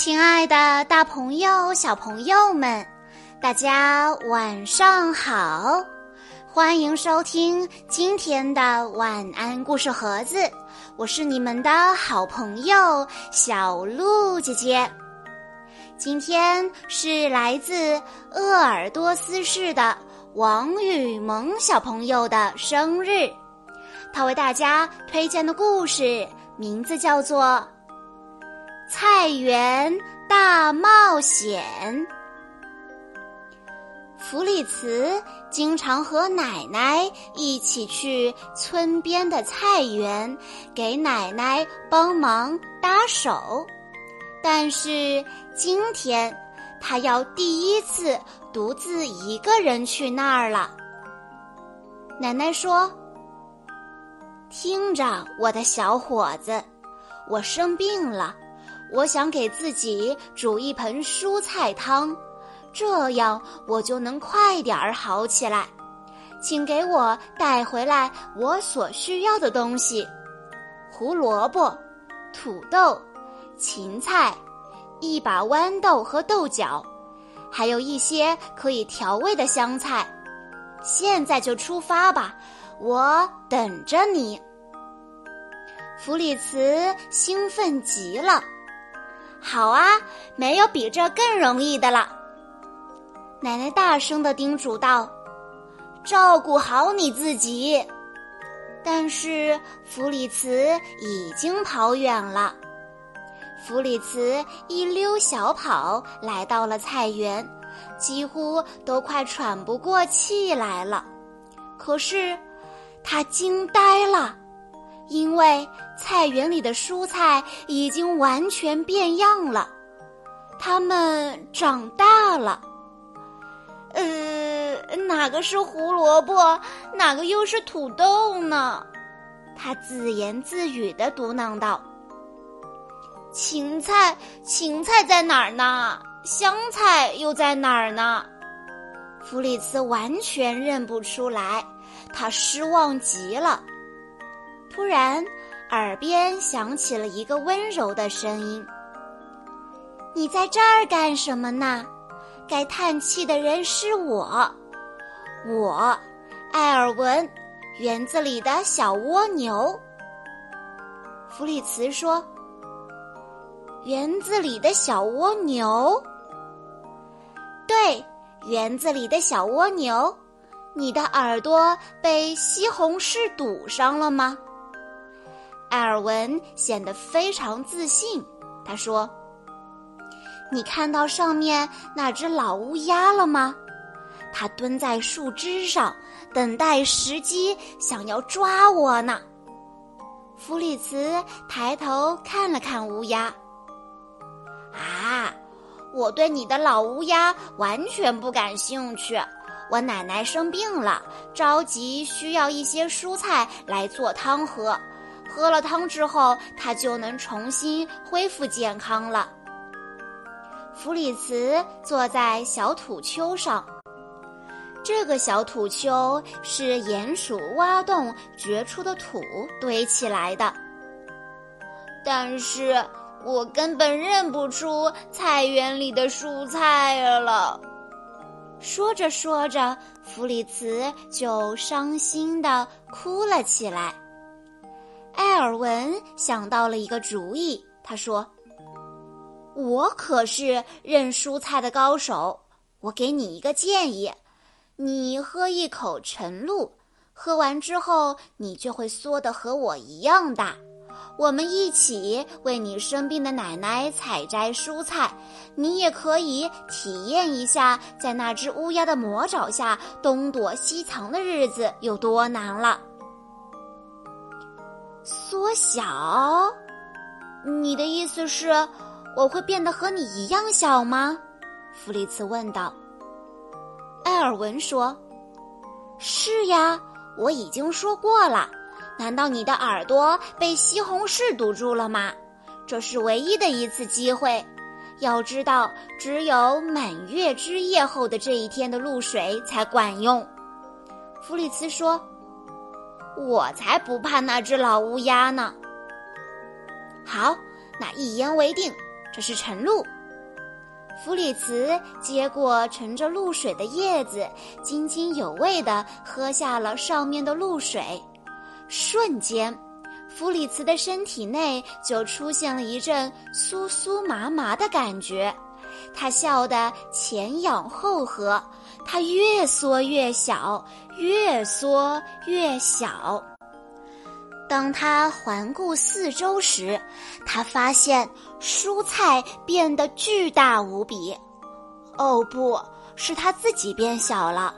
亲爱的，大朋友、小朋友们，大家晚上好！欢迎收听今天的晚安故事盒子，我是你们的好朋友小鹿姐姐。今天是来自鄂尔多斯市的王雨萌小朋友的生日，他为大家推荐的故事名字叫做。菜园大冒险。弗里茨经常和奶奶一起去村边的菜园，给奶奶帮忙搭手。但是今天，他要第一次独自一个人去那儿了。奶奶说：“听着，我的小伙子，我生病了。”我想给自己煮一盆蔬菜汤，这样我就能快点儿好起来。请给我带回来我所需要的东西：胡萝卜、土豆、芹菜、一把豌豆和豆角，还有一些可以调味的香菜。现在就出发吧，我等着你。弗里茨兴奋极了。好啊，没有比这更容易的了。奶奶大声的叮嘱道：“照顾好你自己。”但是弗里茨已经跑远了。弗里茨一溜小跑来到了菜园，几乎都快喘不过气来了。可是，他惊呆了。因为菜园里的蔬菜已经完全变样了，它们长大了。呃，哪个是胡萝卜，哪个又是土豆呢？他自言自语的嘟囔道：“芹菜，芹菜在哪儿呢？香菜又在哪儿呢？”弗里茨完全认不出来，他失望极了。突然，耳边响起了一个温柔的声音：“你在这儿干什么呢？该叹气的人是我，我，艾尔文，园子里的小蜗牛。”弗里茨说：“园子里的小蜗牛？对，园子里的小蜗牛，你的耳朵被西红柿堵上了吗？”艾尔文显得非常自信。他说：“你看到上面那只老乌鸦了吗？它蹲在树枝上，等待时机，想要抓我呢。”弗里茨抬头看了看乌鸦。“啊，我对你的老乌鸦完全不感兴趣。我奶奶生病了，着急需要一些蔬菜来做汤喝。”喝了汤之后，他就能重新恢复健康了。弗里茨坐在小土丘上，这个小土丘是鼹鼠挖洞掘出的土堆起来的。但是我根本认不出菜园里的蔬菜了。说着说着，弗里茨就伤心的哭了起来。艾尔文想到了一个主意，他说：“我可是认蔬菜的高手，我给你一个建议，你喝一口晨露，喝完之后你就会缩得和我一样大。我们一起为你生病的奶奶采摘蔬菜，你也可以体验一下在那只乌鸦的魔爪下东躲西藏的日子有多难了。”缩小？你的意思是，我会变得和你一样小吗？弗里茨问道。埃尔文说：“是呀，我已经说过了。难道你的耳朵被西红柿堵住了吗？这是唯一的一次机会。要知道，只有满月之夜后的这一天的露水才管用。”弗里茨说。我才不怕那只老乌鸦呢！好，那一言为定，这是晨露。弗里茨接过盛着露水的叶子，津津有味地喝下了上面的露水。瞬间，弗里茨的身体内就出现了一阵酥酥麻麻的感觉。他笑得前仰后合，他越缩越小，越缩越小。当他环顾四周时，他发现蔬菜变得巨大无比。哦，不是他自己变小了。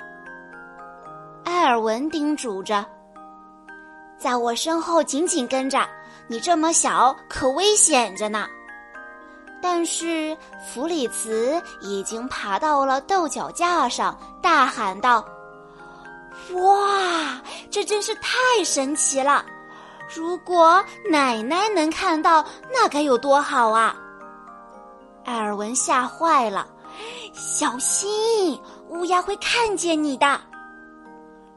埃尔文叮嘱着：“在我身后紧紧跟着，你这么小，可危险着呢。”但是弗里茨已经爬到了豆角架上，大喊道：“哇，这真是太神奇了！”如果奶奶能看到，那该有多好啊！艾尔文吓坏了，小心，乌鸦会看见你的。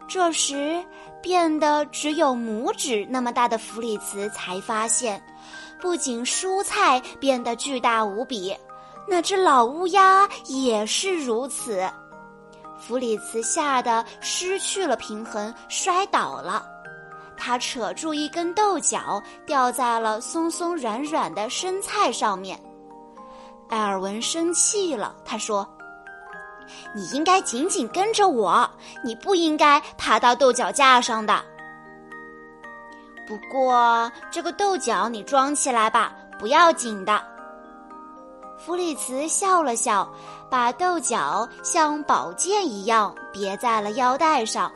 这时，变得只有拇指那么大的弗里茨才发现，不仅蔬菜变得巨大无比，那只老乌鸦也是如此。弗里茨吓得失去了平衡，摔倒了。他扯住一根豆角，掉在了松松软软的生菜上面。埃尔文生气了，他说：“你应该紧紧跟着我，你不应该爬到豆角架上的。不过，这个豆角你装起来吧，不要紧的。”弗里茨笑了笑，把豆角像宝剑一样别在了腰带上。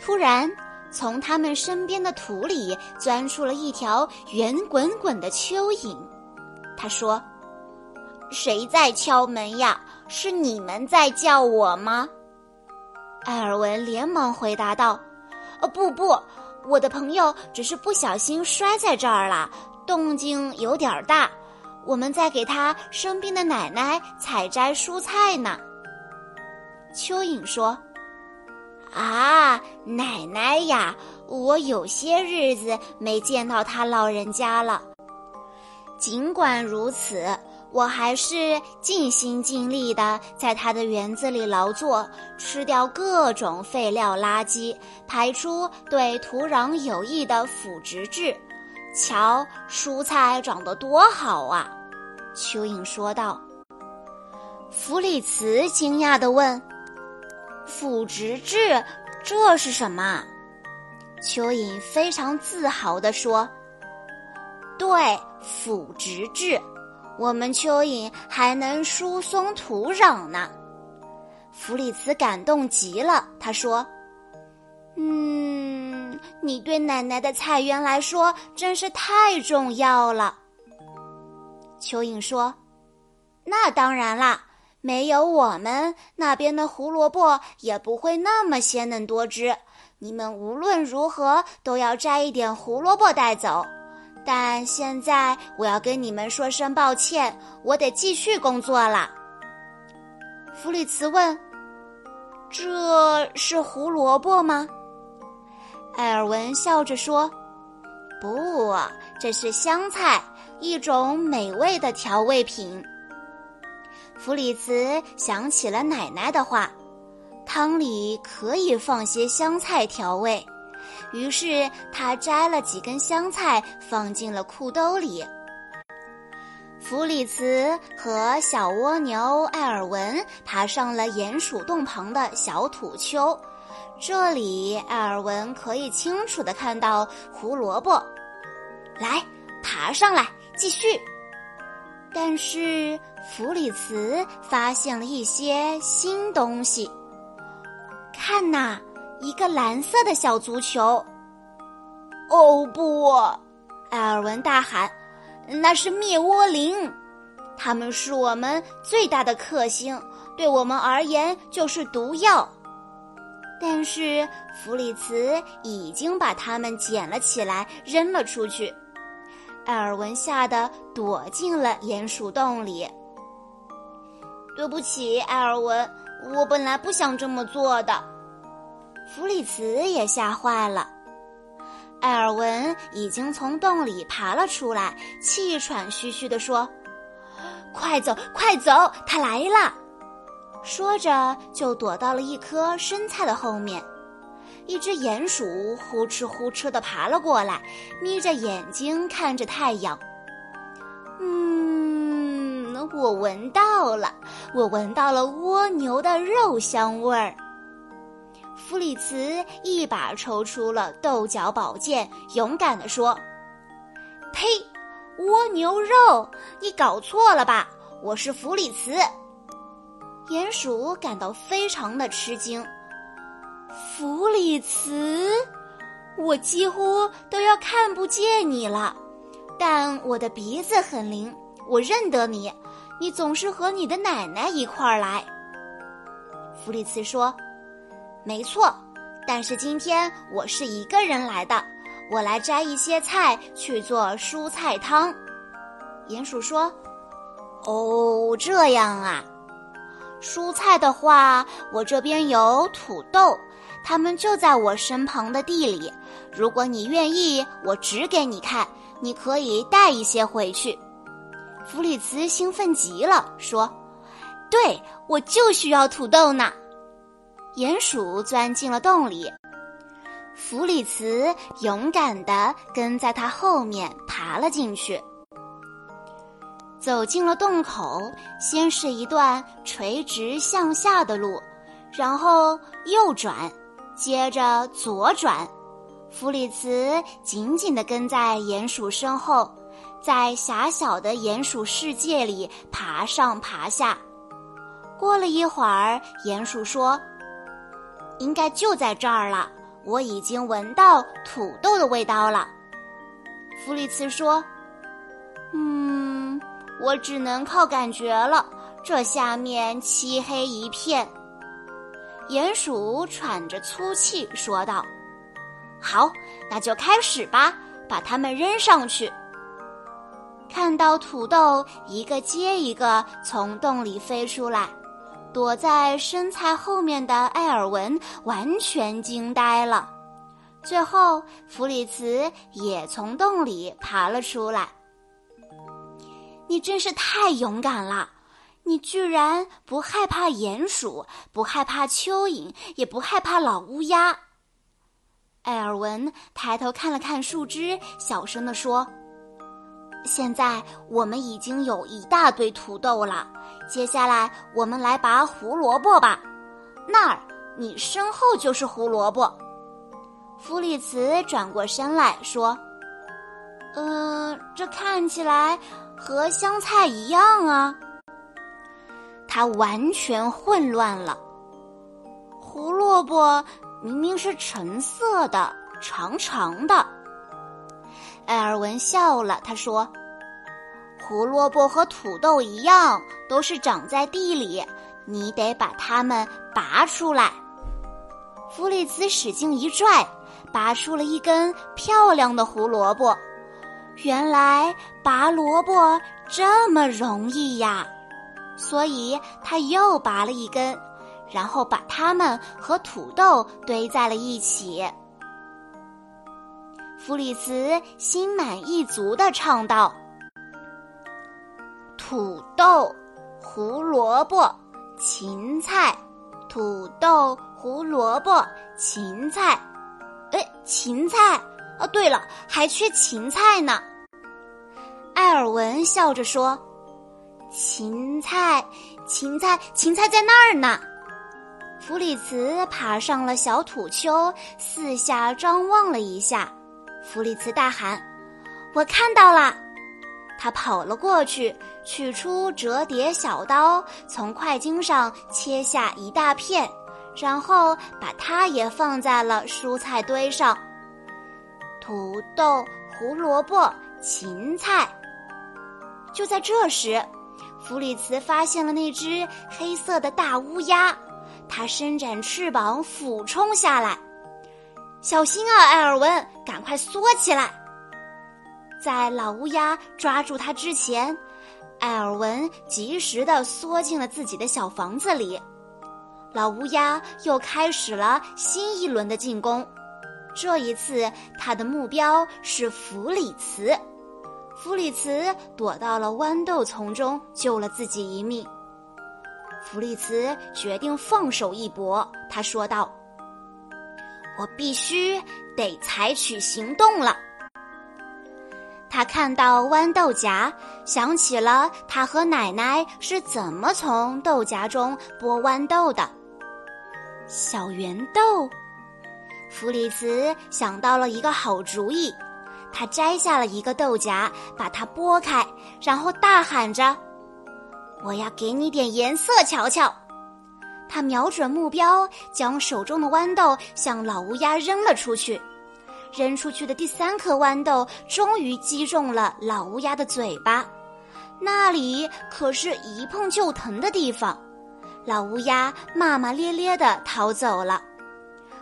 突然。从他们身边的土里钻出了一条圆滚滚的蚯蚓，他说：“谁在敲门呀？是你们在叫我吗？”艾尔文连忙回答道：“哦，不不，我的朋友只是不小心摔在这儿了，动静有点大。我们在给他生病的奶奶采摘蔬菜呢。”蚯蚓说。啊，奶奶呀，我有些日子没见到他老人家了。尽管如此，我还是尽心尽力的在他的园子里劳作，吃掉各种废料垃圾，排出对土壤有益的腐殖质。瞧，蔬菜长得多好啊！蚯蚓说道。弗里茨惊讶地问。腐殖质，这是什么？蚯蚓非常自豪地说：“对，腐殖质，我们蚯蚓还能疏松土壤呢。”弗里茨感动极了，他说：“嗯，你对奶奶的菜园来说真是太重要了。”蚯蚓说：“那当然啦。”没有我们那边的胡萝卜也不会那么鲜嫩多汁。你们无论如何都要摘一点胡萝卜带走。但现在我要跟你们说声抱歉，我得继续工作了。弗里茨问：“这是胡萝卜吗？”艾尔文笑着说：“不，这是香菜，一种美味的调味品。”弗里茨想起了奶奶的话，汤里可以放些香菜调味，于是他摘了几根香菜放进了裤兜里。弗里茨和小蜗牛艾尔文爬上了鼹鼠洞旁的小土丘，这里艾尔文可以清楚的看到胡萝卜。来，爬上来，继续。但是弗里茨发现了一些新东西。看呐，一个蓝色的小足球。哦不！埃尔文大喊：“那是灭窝灵，他们是我们最大的克星，对我们而言就是毒药。”但是弗里茨已经把它们捡了起来，扔了出去。艾尔文吓得躲进了鼹鼠洞里。对不起，艾尔文，我本来不想这么做的。弗里茨也吓坏了。艾尔文已经从洞里爬了出来，气喘吁吁地说：“快走，快走，他来了！”说着就躲到了一棵生菜的后面。一只鼹鼠呼哧呼哧地爬了过来，眯着眼睛看着太阳。嗯，我闻到了，我闻到了蜗牛的肉香味儿。弗里茨一把抽出了豆角宝剑，勇敢地说：“呸！蜗牛肉，你搞错了吧？我是弗里茨。”鼹鼠感到非常的吃惊。弗里茨，我几乎都要看不见你了，但我的鼻子很灵，我认得你。你总是和你的奶奶一块儿来。弗里茨说。没错，但是今天我是一个人来的，我来摘一些菜去做蔬菜汤。鼹鼠说：“哦，这样啊。蔬菜的话，我这边有土豆，它们就在我身旁的地里。如果你愿意，我指给你看，你可以带一些回去。”弗里茨兴奋极了，说：“对，我就需要土豆呢。”鼹鼠钻进了洞里，弗里茨勇敢地跟在他后面爬了进去。走进了洞口，先是一段垂直向下的路，然后右转，接着左转。弗里茨紧紧地跟在鼹鼠身后，在狭小的鼹鼠世界里爬上爬下。过了一会儿，鼹鼠说。应该就在这儿了，我已经闻到土豆的味道了。弗里茨说：“嗯，我只能靠感觉了。这下面漆黑一片。”鼹鼠喘着粗气说道：“好，那就开始吧，把它们扔上去。”看到土豆一个接一个从洞里飞出来。躲在生菜后面的艾尔文完全惊呆了。最后，弗里茨也从洞里爬了出来。你真是太勇敢了！你居然不害怕鼹鼠，不害怕蚯蚓，也不害怕老乌鸦。艾尔文抬头看了看树枝，小声地说。现在我们已经有一大堆土豆了，接下来我们来拔胡萝卜吧。那儿，你身后就是胡萝卜。弗里茨转过身来说：“嗯，这看起来和香菜一样啊。”他完全混乱了。胡萝卜明明是橙色的，长长的。艾尔文笑了，他说：“胡萝卜和土豆一样，都是长在地里，你得把它们拔出来。”弗里茨使劲一拽，拔出了一根漂亮的胡萝卜。原来拔萝卜这么容易呀！所以他又拔了一根，然后把它们和土豆堆在了一起。弗里茨心满意足地唱道：“土豆、胡萝卜、芹菜，土豆、胡萝卜、芹菜。哎，芹菜！哦，对了，还缺芹菜呢。”艾尔文笑着说：“芹菜，芹菜，芹菜在那儿呢。”弗里茨爬上了小土丘，四下张望了一下。弗里茨大喊：“我看到了！”他跑了过去，取出折叠小刀，从块茎上切下一大片，然后把它也放在了蔬菜堆上。土豆、胡萝卜、芹菜。就在这时，弗里茨发现了那只黑色的大乌鸦，它伸展翅膀俯冲下来。小心啊，艾尔文！赶快缩起来！在老乌鸦抓住它之前，艾尔文及时的缩进了自己的小房子里。老乌鸦又开始了新一轮的进攻。这一次，他的目标是弗里茨。弗里茨躲到了豌豆丛中，救了自己一命。弗里茨决定放手一搏，他说道：“我必须得采取行动了。”他看到豌豆荚，想起了他和奶奶是怎么从豆荚中剥豌豆的。小圆豆，弗里茨想到了一个好主意。他摘下了一个豆荚，把它剥开，然后大喊着：“我要给你点颜色瞧瞧！”他瞄准目标，将手中的豌豆向老乌鸦扔了出去。扔出去的第三颗豌豆终于击中了老乌鸦的嘴巴，那里可是一碰就疼的地方。老乌鸦骂骂咧咧地逃走了。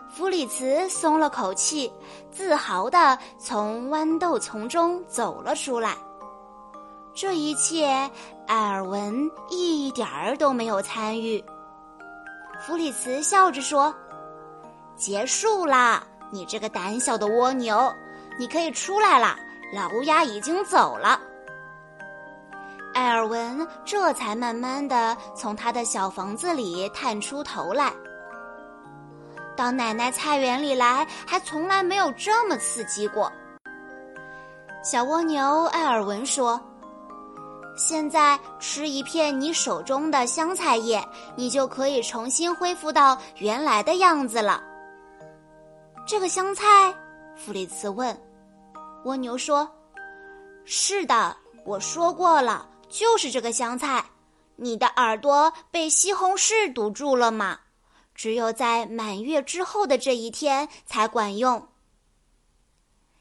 弗里茨松了口气，自豪地从豌豆丛中走了出来。这一切，艾尔文一点儿都没有参与。弗里茨笑着说：“结束啦，你这个胆小的蜗牛，你可以出来了。老乌鸦已经走了。”艾尔文这才慢慢的从他的小房子里探出头来。到奶奶菜园里来，还从来没有这么刺激过。小蜗牛艾尔文说：“现在吃一片你手中的香菜叶，你就可以重新恢复到原来的样子了。”这个香菜，弗里茨问。蜗牛说：“是的，我说过了，就是这个香菜。你的耳朵被西红柿堵住了吗？”只有在满月之后的这一天才管用。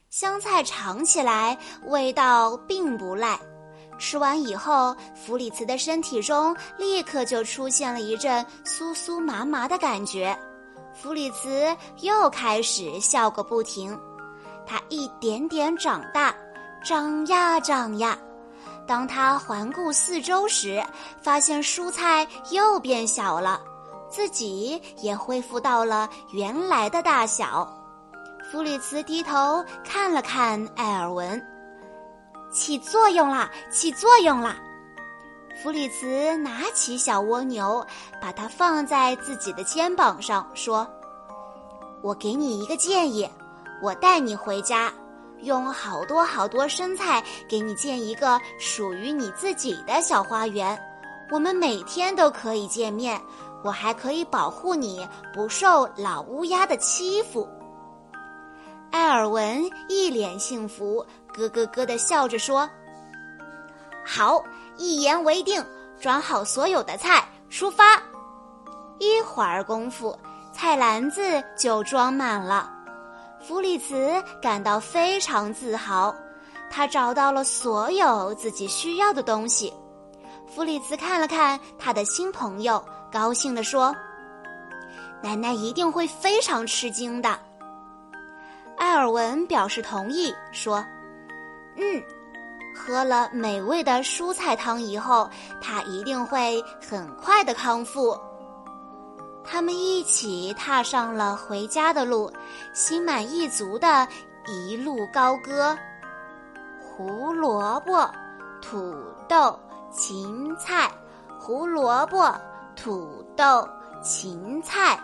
香菜尝起来味道并不赖，吃完以后，弗里茨的身体中立刻就出现了一阵酥酥麻麻的感觉。弗里茨又开始笑个不停，他一点点长大，长呀长呀。当他环顾四周时，发现蔬菜又变小了。自己也恢复到了原来的大小。弗里茨低头看了看艾尔文，起作用了，起作用了。弗里茨拿起小蜗牛，把它放在自己的肩膀上，说：“我给你一个建议，我带你回家，用好多好多生菜给你建一个属于你自己的小花园。我们每天都可以见面。”我还可以保护你不受老乌鸦的欺负。艾尔文一脸幸福，咯咯咯的笑着说：“好，一言为定，装好所有的菜，出发。”一会儿功夫，菜篮子就装满了。弗里茨感到非常自豪，他找到了所有自己需要的东西。弗里茨看了看他的新朋友。高兴地说：“奶奶一定会非常吃惊的。”艾尔文表示同意，说：“嗯，喝了美味的蔬菜汤以后，他一定会很快的康复。”他们一起踏上了回家的路，心满意足的一路高歌：胡萝卜、土豆、芹菜、胡萝卜。土豆、芹菜。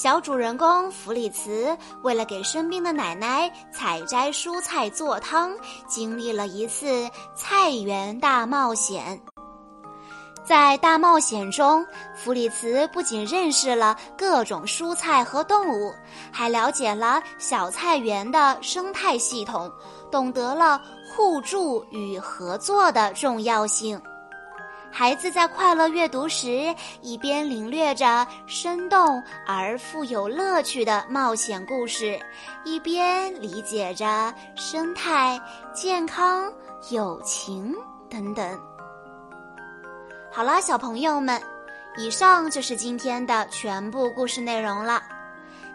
小主人公弗里茨为了给生病的奶奶采摘蔬菜做汤，经历了一次菜园大冒险。在大冒险中，弗里茨不仅认识了各种蔬菜和动物，还了解了小菜园的生态系统，懂得了互助与合作的重要性。孩子在快乐阅读时，一边领略着生动而富有乐趣的冒险故事，一边理解着生态、健康、友情等等。好啦，小朋友们，以上就是今天的全部故事内容了。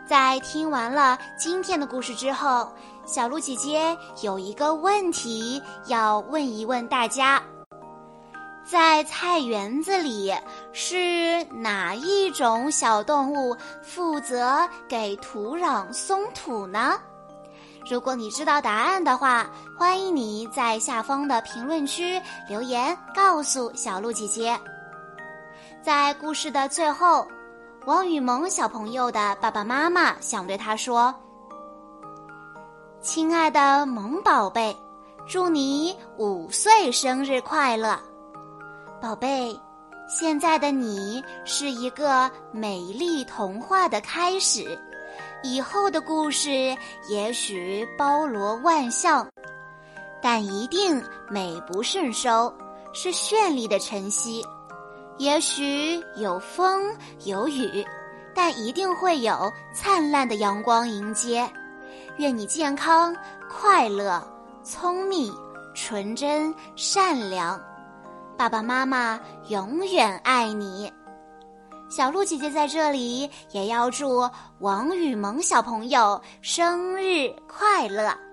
在听完了今天的故事之后，小鹿姐姐有一个问题要问一问大家。在菜园子里是哪一种小动物负责给土壤松土呢？如果你知道答案的话，欢迎你在下方的评论区留言告诉小鹿姐姐。在故事的最后，王雨萌小朋友的爸爸妈妈想对他说：“亲爱的萌宝贝，祝你五岁生日快乐！宝贝，现在的你是一个美丽童话的开始。”以后的故事也许包罗万象，但一定美不胜收，是绚丽的晨曦。也许有风有雨，但一定会有灿烂的阳光迎接。愿你健康、快乐、聪明、纯真、善良，爸爸妈妈永远爱你。小鹿姐姐在这里也要祝王雨萌小朋友生日快乐。